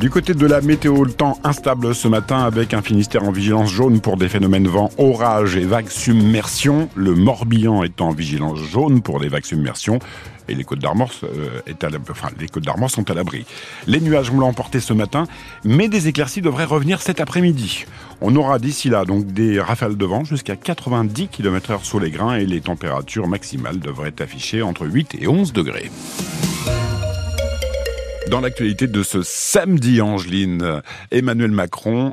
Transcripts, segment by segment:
Du côté de la météo, le temps instable ce matin avec un Finistère en vigilance jaune pour des phénomènes vent, orage et vagues submersion. Le Morbihan est en vigilance jaune pour des vagues submersion et les côtes d'Armor euh, les côtes d'Armor sont à l'abri. Les nuages vont l'emporter ce matin, mais des éclaircies devraient revenir cet après-midi. On aura d'ici là donc des rafales de vent jusqu'à 90 km/h sous les grains et les températures maximales devraient afficher entre 8 et 11 degrés. Dans l'actualité de ce samedi, Angeline, Emmanuel Macron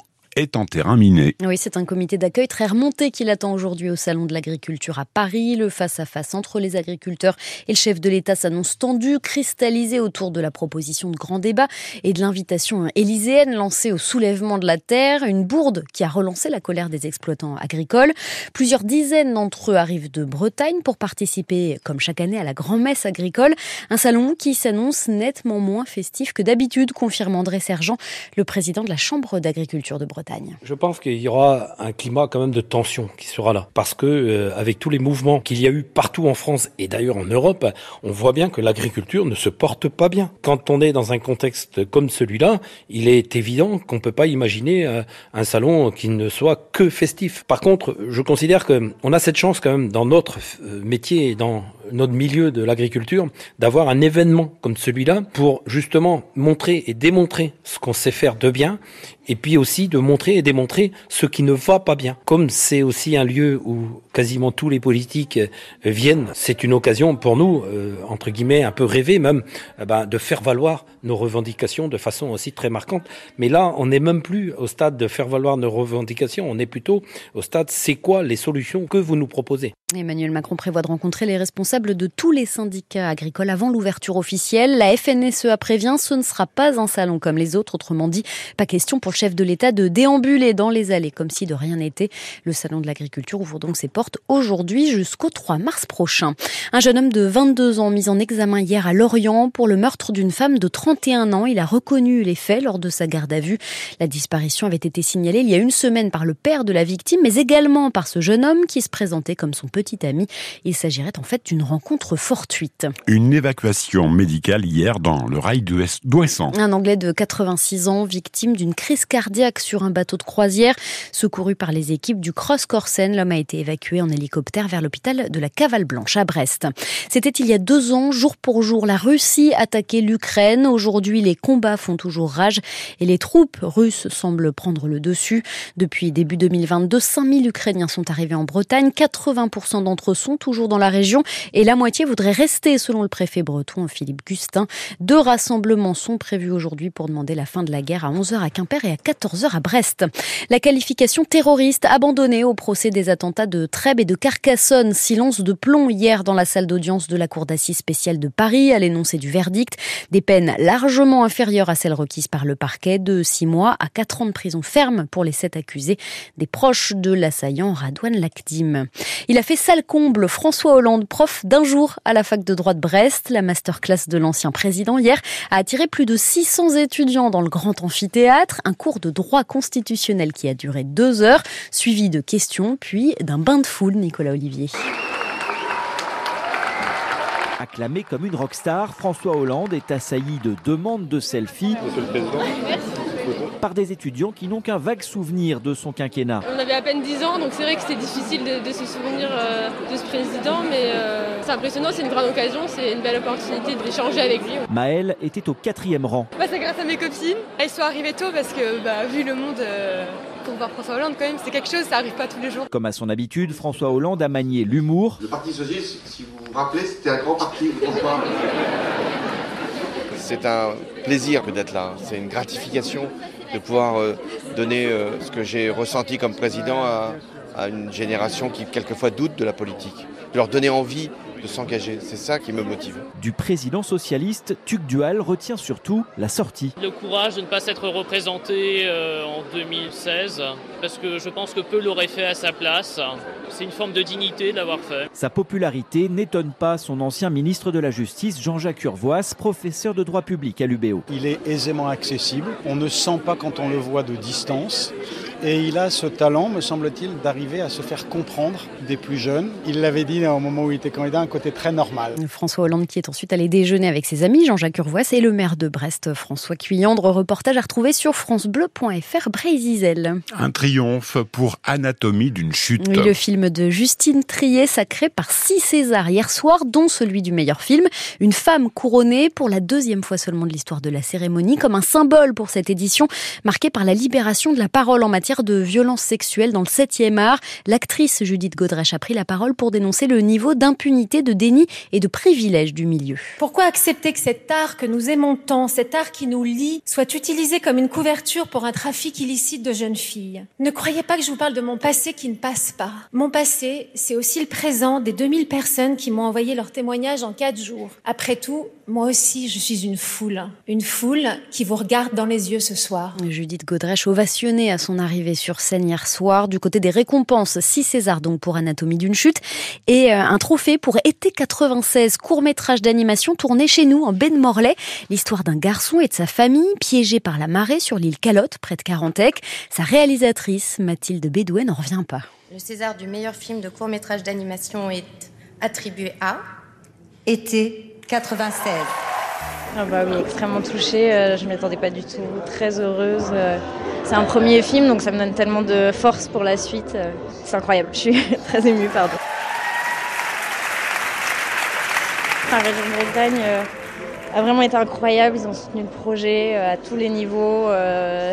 terrain miné. Oui, c'est un comité d'accueil très remonté qui l'attend aujourd'hui au Salon de l'Agriculture à Paris. Le face-à-face entre les agriculteurs et le chef de l'État s'annonce tendu, cristallisé autour de la proposition de grand débat et de l'invitation élyséenne lancée au soulèvement de la terre, une bourde qui a relancé la colère des exploitants agricoles. Plusieurs dizaines d'entre eux arrivent de Bretagne pour participer, comme chaque année, à la grand-messe agricole. Un salon qui s'annonce nettement moins festif que d'habitude, confirme André Sergent, le président de la Chambre d'agriculture de Bretagne. Je pense qu'il y aura un climat quand même de tension qui sera là. Parce que euh, avec tous les mouvements qu'il y a eu partout en France et d'ailleurs en Europe, on voit bien que l'agriculture ne se porte pas bien. Quand on est dans un contexte comme celui-là, il est évident qu'on ne peut pas imaginer euh, un salon qui ne soit que festif. Par contre, je considère qu'on a cette chance quand même dans notre euh, métier et dans notre milieu de l'agriculture d'avoir un événement comme celui-là pour justement montrer et démontrer ce qu'on sait faire de bien et puis aussi de montrer et démontrer ce qui ne va pas bien. Comme c'est aussi un lieu où quasiment tous les politiques euh, viennent, c'est une occasion pour nous, euh, entre guillemets, un peu rêver même, eh ben, de faire valoir nos revendications de façon aussi très marquante. Mais là, on n'est même plus au stade de faire valoir nos revendications, on est plutôt au stade c'est quoi les solutions que vous nous proposez? Emmanuel Macron prévoit de rencontrer les responsables de tous les syndicats agricoles avant l'ouverture officielle. La FNSEA prévient, ce ne sera pas un salon comme les autres, autrement dit, pas question pour chef de l'État de déambuler dans les allées comme si de rien n'était. Le salon de l'agriculture ouvre donc ses portes aujourd'hui jusqu'au 3 mars prochain. Un jeune homme de 22 ans mis en examen hier à Lorient pour le meurtre d'une femme de 31 ans. Il a reconnu les faits lors de sa garde à vue. La disparition avait été signalée il y a une semaine par le père de la victime, mais également par ce jeune homme qui se présentait comme son petit ami. Il s'agirait en fait d'une rencontre fortuite. Une évacuation médicale hier dans le rail d'Ouessant. Un Anglais de 86 ans, victime d'une crise cardiaque sur un bateau de croisière. Secouru par les équipes du Cross Corsen, l'homme a été évacué en hélicoptère vers l'hôpital de la Cavale Blanche à Brest. C'était il y a deux ans, jour pour jour, la Russie attaquait l'Ukraine. Aujourd'hui, les combats font toujours rage et les troupes russes semblent prendre le dessus. Depuis début 2022, 5000 Ukrainiens sont arrivés en Bretagne. 80% d'entre eux sont toujours dans la région et la moitié voudrait rester, selon le préfet breton Philippe Gustin. Deux rassemblements sont prévus aujourd'hui pour demander la fin de la guerre à 11h à Quimper et à 14h à Brest. La qualification terroriste abandonnée au procès des attentats de Trèbes et de Carcassonne. Silence de plomb hier dans la salle d'audience de la Cour d'assises spéciale de Paris à l'énoncé du verdict. Des peines largement inférieures à celles requises par le parquet de 6 mois à 4 ans de prison ferme pour les sept accusés, des proches de l'assaillant Radouane Lacdim. Il a fait sale comble François Hollande, prof d'un jour à la fac de droit de Brest. La masterclass de l'ancien président hier a attiré plus de 600 étudiants dans le grand amphithéâtre. Un cours de droit constitutionnel qui a duré deux heures, suivi de questions, puis d'un bain de foule, Nicolas Olivier. Acclamé comme une rockstar, François Hollande est assailli de demandes de selfies par des étudiants qui n'ont qu'un vague souvenir de son quinquennat. On avait à peine 10 ans, donc c'est vrai que c'était difficile de, se souvenir euh, de ce président, mais euh, c'est impressionnant, c'est une grande occasion, c'est une belle opportunité d'échanger avec lui. Maëlle était au quatrième rang. Bah, c'est grâce à mes copines. Elles sont arrivées tôt parce que, bah, vu le monde, euh, pour voir François Hollande, quand même, c'est quelque chose, ça arrive pas tous les jours. Comme à son habitude, François Hollande a manié l'humour. Le Parti Socialiste, si vous vous rappelez, c'était un grand parti, C'est un plaisir d'être là, c'est une gratification de pouvoir euh, donner euh, ce que j'ai ressenti comme président à, une génération qui quelquefois doute de la politique, de leur donner envie de s'engager. C'est ça qui me motive. Du président socialiste, Tuc Dual retient surtout la sortie. Le courage de ne pas s'être représenté euh, en 2016, parce que je pense que peu l'auraient fait à sa place. C'est une forme de dignité de l'avoir fait. Sa popularité n'étonne pas son ancien ministre de la Justice, Jean-Jacques Urvoas, professeur de droit public à l'UBO. Il est aisément accessible, on ne sent pas quand on le voit de distance. Et il a ce talent, me semble-t-il, d'arriver à se faire comprendre des plus jeunes. Il l'avait dit au moment où il était candidat, un côté très normal. François Hollande qui est ensuite allé déjeuner avec ses amis, Jean-Jacques Urvoas et le maire de Brest, François Cuyandre. Reportage à retrouver sur francebleu.fr Brézizel. Un triomphe pour Anatomie d'une chute. Oui, le film de Justine Trier, sacré par six Césars hier soir, dont celui du meilleur film. Une femme couronnée pour la deuxième fois seulement de l'histoire de la cérémonie, comme un symbole pour cette édition marquée par la libération de la parole en matière de violence sexuelle dans le 7e art. L'actrice Judith Godrèche a pris la parole pour dénoncer le niveau d'impunité, de déni et de privilège du milieu. Pourquoi accepter que cet art que nous aimons tant, cet art qui nous lie, soit utilisé comme une couverture pour un trafic illicite de jeunes filles? Ne croyez pas que je vous parle de mon passé qui ne passe pas. Mon passé, c'est aussi le présent des 2000 personnes qui m'ont envoyé leur témoignage en 4 jours. Après tout, moi aussi, je suis une foule. Une foule qui vous regarde dans les yeux ce soir. Judith Godrèche ovationnée à son arrivée sur scène hier soir. Du côté des récompenses, 6 César donc pour Anatomie d'une chute et euh, un trophée pour Été 96, court-métrage d'animation tourné chez nous en baie de Morlaix. L'histoire d'un garçon et de sa famille piégés par la marée sur l'île Calotte, près de Carantec. Sa réalisatrice, Mathilde Bédouet, n'en revient pas. Le César du meilleur film de court-métrage d'animation est attribué à Été 96. Ah bah oui, extrêmement touchée, euh, je ne m'attendais pas du tout, très heureuse. euh, C'est un premier film, donc ça me donne tellement de force pour la suite. euh, C'est incroyable, je suis très émue, pardon. La région de Bretagne a vraiment été incroyable, ils ont soutenu le projet à tous les niveaux.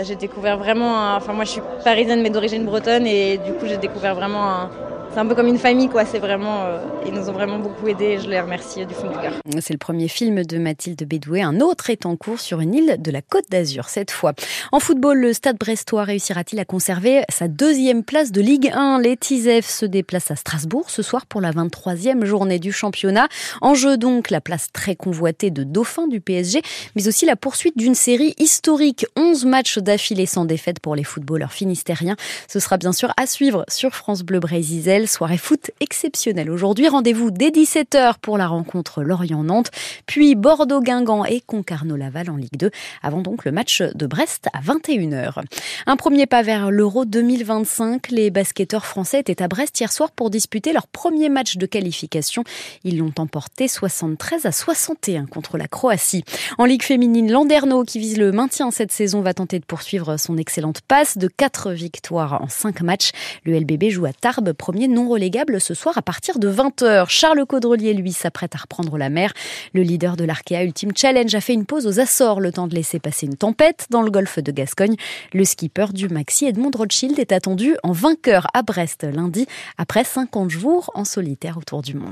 J'ai découvert vraiment, enfin moi je suis parisienne mais d'origine bretonne et du coup j'ai découvert vraiment un... C'est un peu comme une famille quoi, c'est vraiment... euh, Ils nous ont vraiment beaucoup aidés je les remercie du fond du cœur. C'est le premier film de Mathilde Bédouet. Un autre est en cours sur une île de la Côte d'Azur cette fois. En football, le Stade Brestois réussira-t-il à conserver sa deuxième place de Ligue 1 Les Tisef se déplacent à Strasbourg ce soir pour la 23e journée du championnat. En jeu donc la place très convoitée de Dauphin du PSG, mais aussi la poursuite d'une série historique. 11 matchs d'affilée sans défaite pour les footballeurs finistériens. Ce sera bien sûr à suivre sur France Bleu Brésil. Soirée foot exceptionnelle aujourd'hui. Rendez-vous dès 17h pour la rencontre Lorient-Nantes, puis Bordeaux-Guingamp et Concarneau-Laval en Ligue 2, avant donc le match de Brest à 21h. Un premier pas vers l'Euro 2025. Les basketteurs français étaient à Brest hier soir pour disputer leur premier match de qualification. Ils l'ont emporté 73 à 61 contre la Croatie. En Ligue féminine, Landerneau, qui vise le maintien cette saison, va tenter de poursuivre son excellente passe de 4 victoires en 5 matchs. Le LBB joue à Tarbes, premier non relégable ce soir à partir de 20h. Charles Caudrelier, lui, s'apprête à reprendre la mer. Le leader de l'Arkea Ultimate Challenge a fait une pause aux Açores, le temps de laisser passer une tempête dans le golfe de Gascogne. Le skipper du Maxi Edmond Rothschild est attendu en vainqueur à Brest lundi, après 50 jours en solitaire autour du monde.